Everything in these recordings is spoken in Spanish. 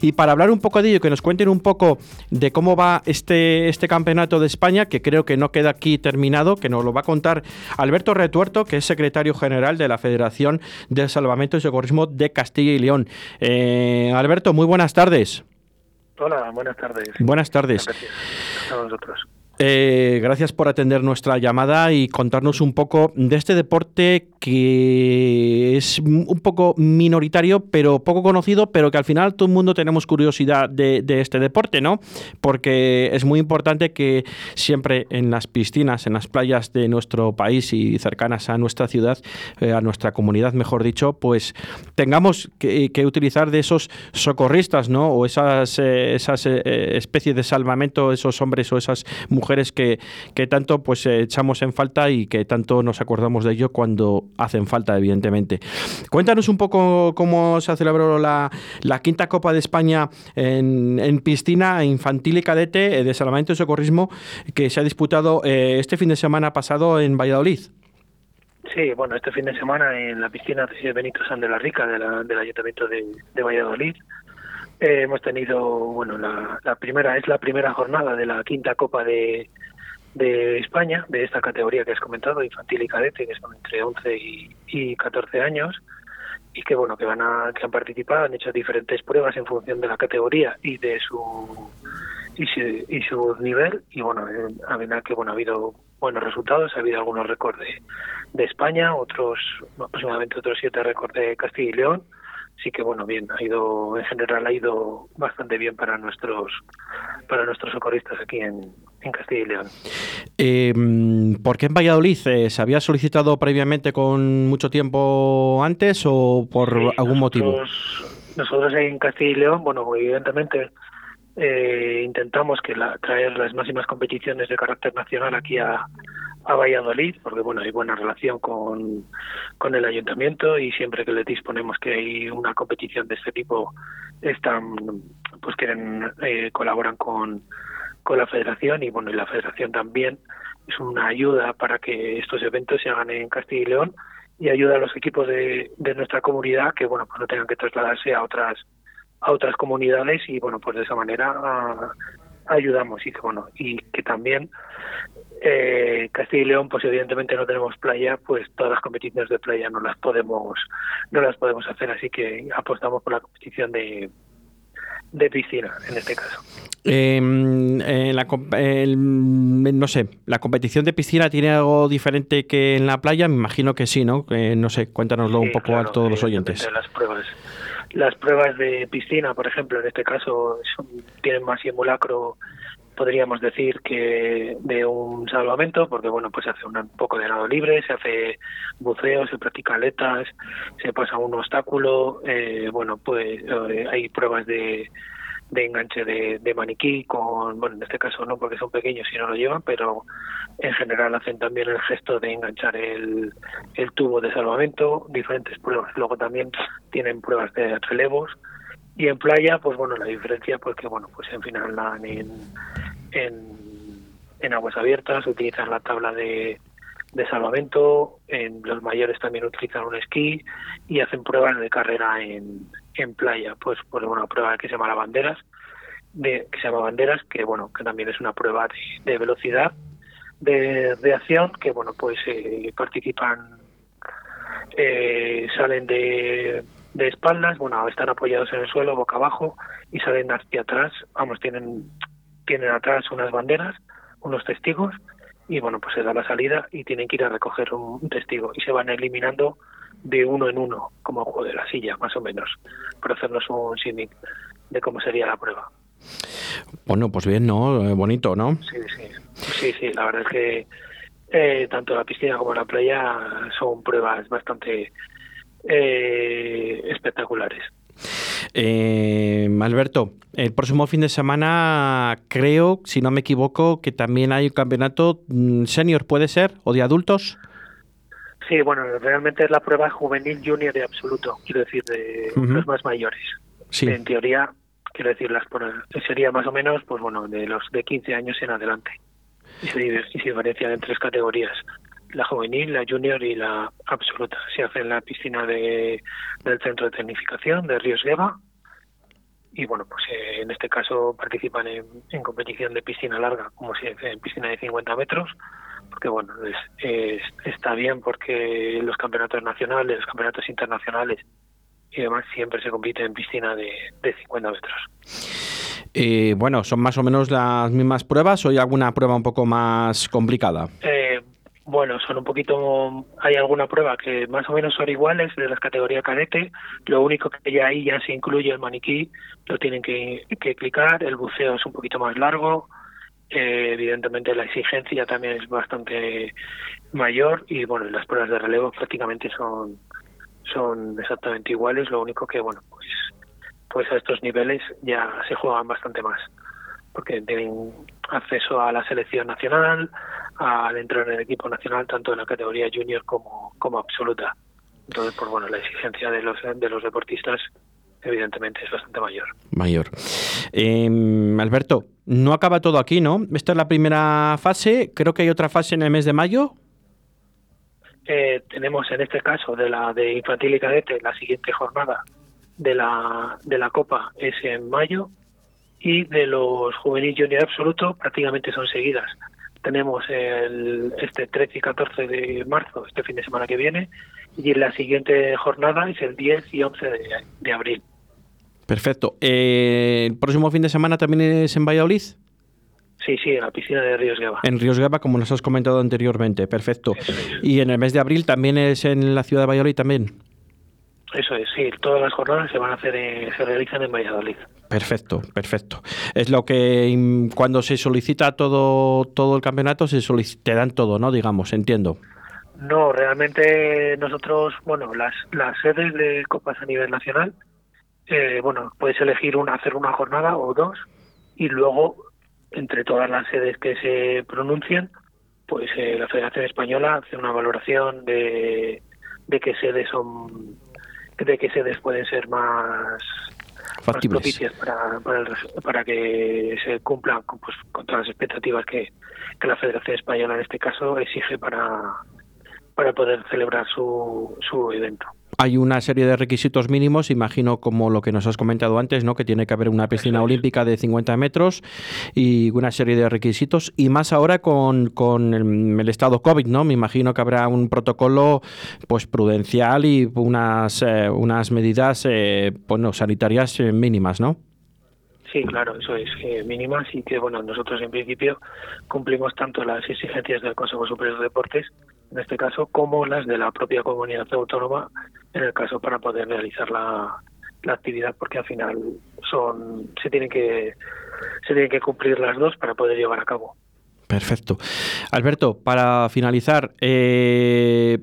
Y para hablar un poco de ello, que nos cuenten un poco de cómo va este, este campeonato de España, que creo que no queda aquí terminado, que nos lo va a contar Alberto Retuerto, que es secretario general de la Federación de Salvamento y Socorrismo de Castilla y León. Eh, Alberto, muy buenas tardes. Hola, buenas tardes. Buenas tardes. Gracias a vosotros. Eh, gracias por atender nuestra llamada y contarnos un poco de este deporte que es un poco minoritario, pero poco conocido, pero que al final todo el mundo tenemos curiosidad de, este deporte, ¿no? Porque es muy importante que siempre en las piscinas, en las playas de nuestro país y cercanas a nuestra ciudad, eh, a nuestra comunidad, mejor dicho, pues tengamos que, utilizar de esos socorristas, ¿no? O esas, eh, esas especies de salvamento, esos hombres o esas mujeres que, que tanto pues eh, echamos en falta y que tanto nos acordamos de ello cuando hacen falta, evidentemente. Cuéntanos un poco cómo se ha celebrado la, la quinta Copa de España en, piscina infantil y cadete eh, de salvamento y socorrismo que se ha disputado eh, este fin de semana pasado en Valladolid. Sí, bueno, este fin de semana en la piscina de Benito San de la Rica del Ayuntamiento de Valladolid eh, hemos tenido, bueno, la, primera es la primera jornada de la quinta Copa de, de España, de esta categoría que has comentado, infantil y cadete, que son entre 11 y, y 14 años, y que bueno, que van a, que han participado, han hecho diferentes pruebas en función de la categoría y de su y su, y su nivel, y bueno, eh, que bueno ha habido buenos resultados, ha habido algunos récords de, de España, otros aproximadamente otros siete récords de Castilla y León sí que bueno bien ha ido en general ha ido bastante bien para nuestros para nuestros socorristas aquí en, en Castilla y León. Eh, ¿Por qué en Valladolid? Eh, ¿Se había solicitado previamente con mucho tiempo antes o por algún motivo? Nosotros en Castilla y León, bueno, evidentemente eh, intentamos que la, traer las máximas competiciones de carácter nacional aquí a, a Valladolid, porque bueno, hay buena relación con, con el ayuntamiento y siempre que le disponemos que hay una competición de este tipo, están, pues quieren, eh, colaboran con, con la federación y bueno, y la federación también es una ayuda para que estos eventos se hagan en Castilla y León y ayuda a los equipos de, de nuestra comunidad que bueno, pues no tengan que trasladarse a otras a otras comunidades y bueno, pues de esa manera ah, ayudamos y que bueno, y que también eh, Castilla y León, pues evidentemente no tenemos playa, pues todas las competiciones de playa no las podemos, no las podemos hacer, así que apostamos por la competición de, de piscina en este caso. Em, la, no sé, ¿la competición de piscina tiene algo diferente que en la playa? Me imagino que sí, ¿no? no sé, cuéntanoslo un poco a todos los oyentes. Las pruebas, las pruebas de piscina, por ejemplo, en este caso tienen más simulacro podríamos decir que de un salvamento, porque bueno, pues se hace un poco de nado libre, se hace buceo, se practica aletas, se pasa un obstáculo, eh, bueno, pues eh, hay pruebas de, de enganche de, maniquí con, bueno, en este caso no porque son pequeños y no lo llevan, pero en general hacen también el gesto de enganchar el, el tubo de salvamento, diferentes pruebas. Luego también tienen pruebas de relevos, y en playa, pues bueno, la diferencia, pues que bueno, pues en final en, en, en aguas abiertas utilizan la tabla de, de salvamento, en los mayores también utilizan un esquí y hacen pruebas de carrera en, en playa, pues por una prueba que se llama la banderas, de, que se llama banderas, que bueno, que también es una prueba de, velocidad, de, de, acción, que bueno, pues eh, participan, eh, salen de de espaldas, bueno, están apoyados en el suelo, boca abajo, y salen hacia atrás, vamos, tienen, tienen atrás unas banderas, unos testigos, y bueno, pues se da la salida y tienen que ir a recoger un, testigo, y se van eliminando de uno en uno, como juego de la silla, más o menos, para hacernos un símil de cómo sería la prueba. Bueno, pues bien, ¿no? Eh, bonito, ¿no? Sí, sí, sí, sí, la verdad es que eh, tanto la piscina como la playa son pruebas bastante eh, espectaculares. Eh, Alberto, el próximo fin de semana creo, si no me equivoco, que también hay un campeonato mm, senior, ¿puede ser? ¿O de adultos? Sí, bueno, realmente es la prueba juvenil junior de absoluto, quiero decir, de los más mayores. Sí. En teoría, quiero decir, las sería más o menos, pues bueno, de los de 15 años en adelante. Y se, y se diferencian en tres categorías la juvenil, la junior y la absoluta. Se hace en la piscina de, del Centro de Tecnificación de Ríos Gueva y bueno, pues eh, en este caso participan en, competición de piscina larga, como si en piscina de 50 metros, porque bueno, está bien porque los campeonatos nacionales, los campeonatos internacionales y demás siempre se compite en piscina de, de 50 metros. Eh, bueno, ¿son más o menos las mismas pruebas o hay alguna prueba un poco más complicada? Eh, bueno, son un poquito, hay alguna prueba que más o menos son iguales de las categorías cadete, lo único que ya ahí ya se incluye el maniquí, lo tienen que, clicar, el buceo es un poquito más largo, eh, evidentemente la exigencia también es bastante mayor y bueno, las pruebas de relevo prácticamente son son exactamente iguales, lo único que bueno, pues pues a estos niveles ya se juegan bastante más porque tienen acceso a la selección nacional, a dentro en el equipo nacional, tanto en la categoría junior como, como absoluta. Entonces, pues bueno, la exigencia de los, de los deportistas evidentemente es bastante mayor. Mayor. Em, Alberto, no acaba todo aquí, ¿no? Esta es la primera fase, creo que hay otra fase en el mes de mayo. Eh, tenemos en este caso de la de infantil y cadete la siguiente jornada de la, de la Copa es en mayo y de los juveniles junior absoluto prácticamente son seguidas. Tenemos el, este 13 y 14 de marzo, este fin de semana que viene, y la siguiente jornada es el 10 y 11 de, abril. Perfecto. Eh, ¿El próximo fin de semana también es en Valladolid? Sí, sí, en la piscina de Ríos Gaba. En Ríos Gaba, como nos has comentado anteriormente, perfecto. ¿Y en el mes de abril también es en la ciudad de Valladolid también? Eso es, sí, todas las jornadas se van a hacer, se realizan en Valladolid. Perfecto, perfecto. Es lo que cuando se solicita todo todo el campeonato se te dan todo, ¿no? Digamos, entiendo. No, realmente nosotros, bueno, las las sedes de copas a nivel nacional, eh, bueno, puedes elegir una hacer una jornada o dos y luego entre todas las sedes que se pronuncian, pues eh, la Federación Española hace una valoración de, de qué sedes son de qué sedes pueden ser más, propicias para, para, que se cumplan con, pues, con todas las expectativas que, que la Federación Española en este caso exige para, para poder celebrar su, su evento hay una serie de requisitos mínimos, imagino como lo que nos has comentado antes, ¿no? que tiene que haber una piscina olímpica de 50 metros y una serie de requisitos, y más ahora con, con el, estado COVID, ¿no? Me imagino que habrá un protocolo pues prudencial y unas, eh, unas medidas eh, bueno, sanitarias eh, mínimas, ¿no? Sí, claro, eso es mínimas y que bueno, nosotros en principio cumplimos tanto las exigencias del Consejo Superior de Deportes en este caso, como las de la propia comunidad autónoma, en el caso para poder realizar la, actividad, porque al final son se tienen que se tienen que cumplir las dos para poder llevar a cabo. Perfecto. Alberto, para finalizar, eh,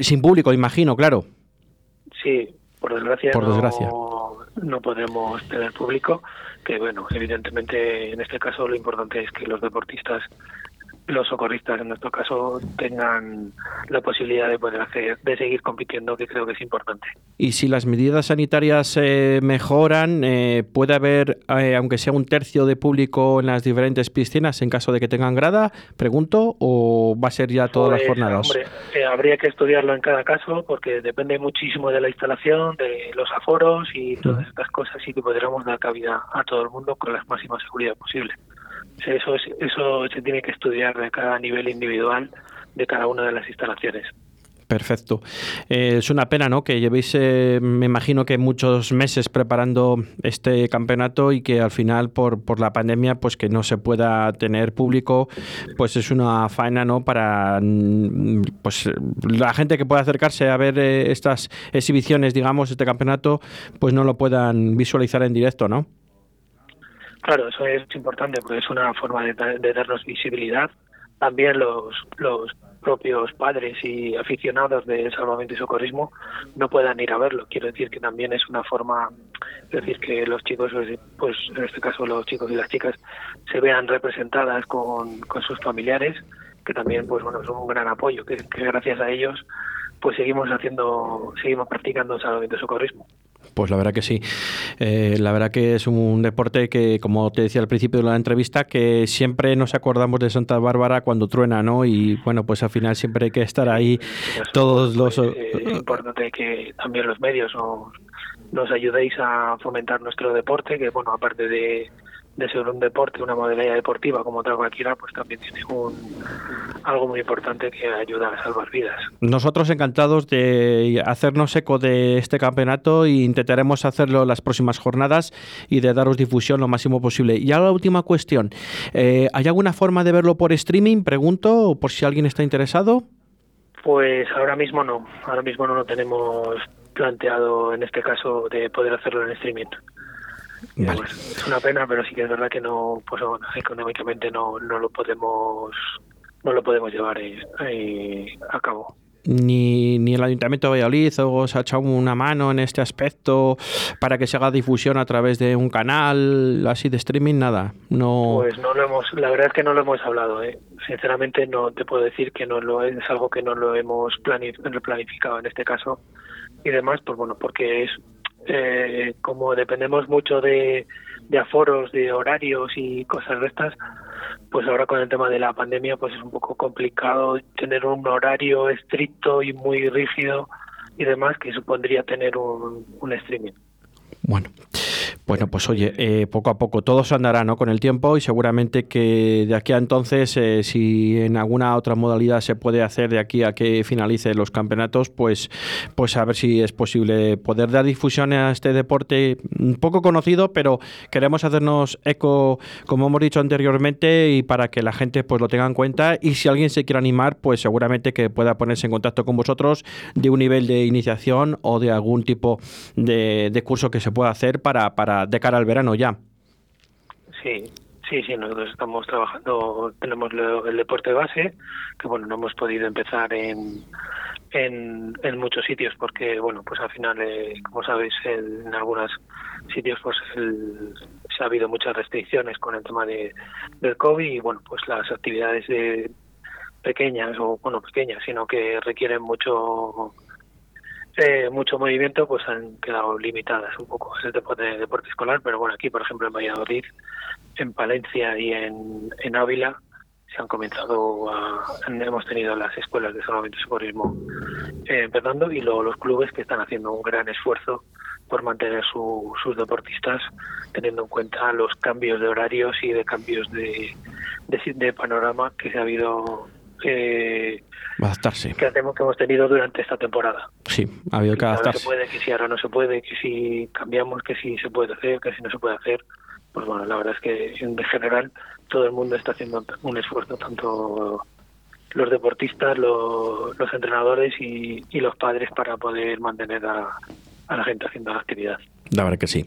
sin público, imagino, claro. Sí, por desgracia, por desgracia. No, no podemos tener público, que bueno, evidentemente en este caso lo importante es que los deportistas los socorristas en nuestro caso tengan la posibilidad de poder hacer, de seguir compitiendo, que creo que es importante. Y si las medidas sanitarias eh, mejoran, eh, ¿puede haber, eh, aunque sea un tercio de público en las diferentes piscinas en caso de que tengan grada? Pregunto, ¿o va a ser ya todas las pues, jornadas? Hombre, habría que estudiarlo en cada caso porque depende muchísimo de la instalación, de los aforos y todas estas cosas y que podríamos dar cabida a todo el mundo con la máxima seguridad posible. Eso, eso se tiene que estudiar de cada nivel individual de cada una de las instalaciones. Perfecto. Eh, es una pena, ¿no? Que llevéis, eh, me imagino que muchos meses preparando este campeonato y que al final, por, por la pandemia, pues que no se pueda tener público, pues es una faena, ¿no? Para mm, pues la gente que pueda acercarse a ver eh, estas exhibiciones, digamos, este campeonato, pues no lo puedan visualizar en directo, ¿no? Claro, eso es importante porque es una forma de, darnos visibilidad. También los, los propios padres y aficionados de salvamento y socorrismo no puedan ir a verlo. Quiero decir que también es una forma, es decir, que los chicos, pues en este caso los chicos y las chicas, se vean representadas con, con sus familiares, que también, pues bueno, son un gran apoyo, que, gracias a ellos, pues seguimos haciendo, seguimos practicando salvamento y socorrismo. Pues la verdad que sí. Eh, la verdad que es un deporte que, como te decía al principio de la entrevista, que siempre nos acordamos de Santa Bárbara cuando truena, ¿no? Y bueno, pues al final siempre hay que estar ahí todos los... Es importante que también los medios nos ayudéis a fomentar nuestro deporte, que bueno, aparte de, de ser un deporte, una modalidad deportiva como otra cualquiera, pues también tiene un, algo muy importante que ayuda a salvar vidas. Nosotros encantados de hacernos eco de este campeonato e intentaremos hacerlo las próximas jornadas y de daros difusión lo máximo posible. Y ahora la última cuestión, eh, ¿hay alguna forma de verlo por streaming? Pregunto, por si alguien está interesado. Pues ahora mismo no, ahora mismo no lo tenemos planteado en este caso de poder hacerlo en streaming. Pues, es una pena, pero sí que es verdad que no, pues económicamente no, no lo podemos, no lo podemos llevar eh, a cabo ni, ni el Ayuntamiento de Valladolid os ha echado una mano en este aspecto para que se haga difusión a través de un canal así de streaming, nada. No. Pues no lo hemos, la verdad es que no lo hemos hablado. ¿eh? Sinceramente no te puedo decir que no lo es algo que no lo hemos planificado en este caso y demás, pues bueno, porque es eh, como dependemos mucho de, aforos, de horarios y cosas de estas pues ahora con el tema de la pandemia pues es un poco complicado tener un horario estricto y muy rígido y demás que supondría tener un, un streaming. Bueno, bueno, pues oye, eh, poco a poco todo se andará ¿no? con el tiempo y seguramente que de aquí a entonces, eh, si en alguna otra modalidad se puede hacer de aquí a que finalice los campeonatos, pues, pues a ver si es posible poder dar difusión a este deporte poco conocido, pero queremos hacernos eco, como hemos dicho anteriormente, y para que la gente pues lo tenga en cuenta y si alguien se quiere animar, pues seguramente que pueda ponerse en contacto con vosotros de un nivel de iniciación o de algún tipo de, de curso que se pueda hacer para, para de cara al verano ya. Sí, sí, sí, nosotros estamos trabajando, tenemos el deporte base, que bueno, no hemos podido empezar en, en, en muchos sitios porque, bueno, pues al final, eh, como sabéis, en algunos sitios pues se ha habido muchas restricciones con el tema de, del COVID y, bueno, pues las actividades de pequeñas o, bueno, pequeñas, sino que requieren mucho eh, mucho movimiento pues han quedado limitadas un poco ese deporte, deporte escolar, pero bueno, aquí por ejemplo en Valladolid, en Palencia y en, en Ávila se han comenzado a, hemos tenido las escuelas de salvamento y socorrismo eh, empezando y luego los clubes que están haciendo un gran esfuerzo por mantener sus deportistas teniendo en cuenta los cambios de horarios y de cambios de, de panorama que se ha habido adaptarse. Que, hacemos, que hemos tenido durante esta temporada. Sí, ha habido que adaptarse. Se puede, que si ahora no se puede, que si cambiamos, que si se puede hacer, que si no se puede hacer. Pues bueno, la verdad es que en general todo el mundo está haciendo un esfuerzo, tanto los deportistas, los, los entrenadores y, y, los padres para poder mantener a, a la gente haciendo la actividad. La verdad que sí.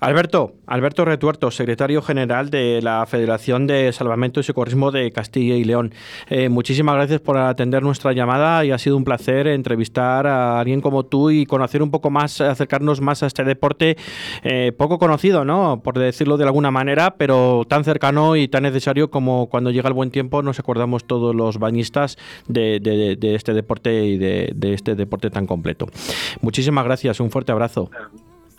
Alberto, Alberto Retuerto, secretario general de la Federación de Salvamento y Socorrismo de Castilla y León. Eh, muchísimas gracias por atender nuestra llamada y ha sido un placer entrevistar a alguien como tú y conocer un poco más, acercarnos más a este deporte eh, poco conocido, ¿no? Por decirlo de alguna manera, pero tan cercano y tan necesario como cuando llega el buen tiempo nos acordamos todos los bañistas de, este deporte y de, de este deporte tan completo. Muchísimas gracias, un fuerte abrazo.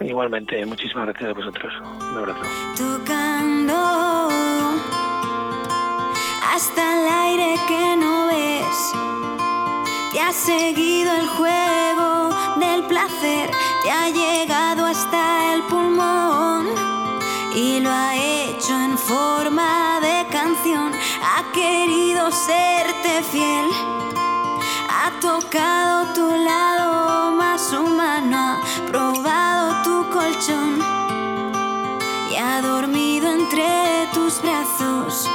Igualmente, muchísimas gracias a vosotros. Un abrazo. Tocando hasta el aire que no ves. Te ha seguido el juego del placer, te ha llegado hasta el pulmón y lo ha hecho en forma de canción. Ha querido serte fiel ha tocado tu lado más humano, ha probado tu y ha dormido entre tus brazos.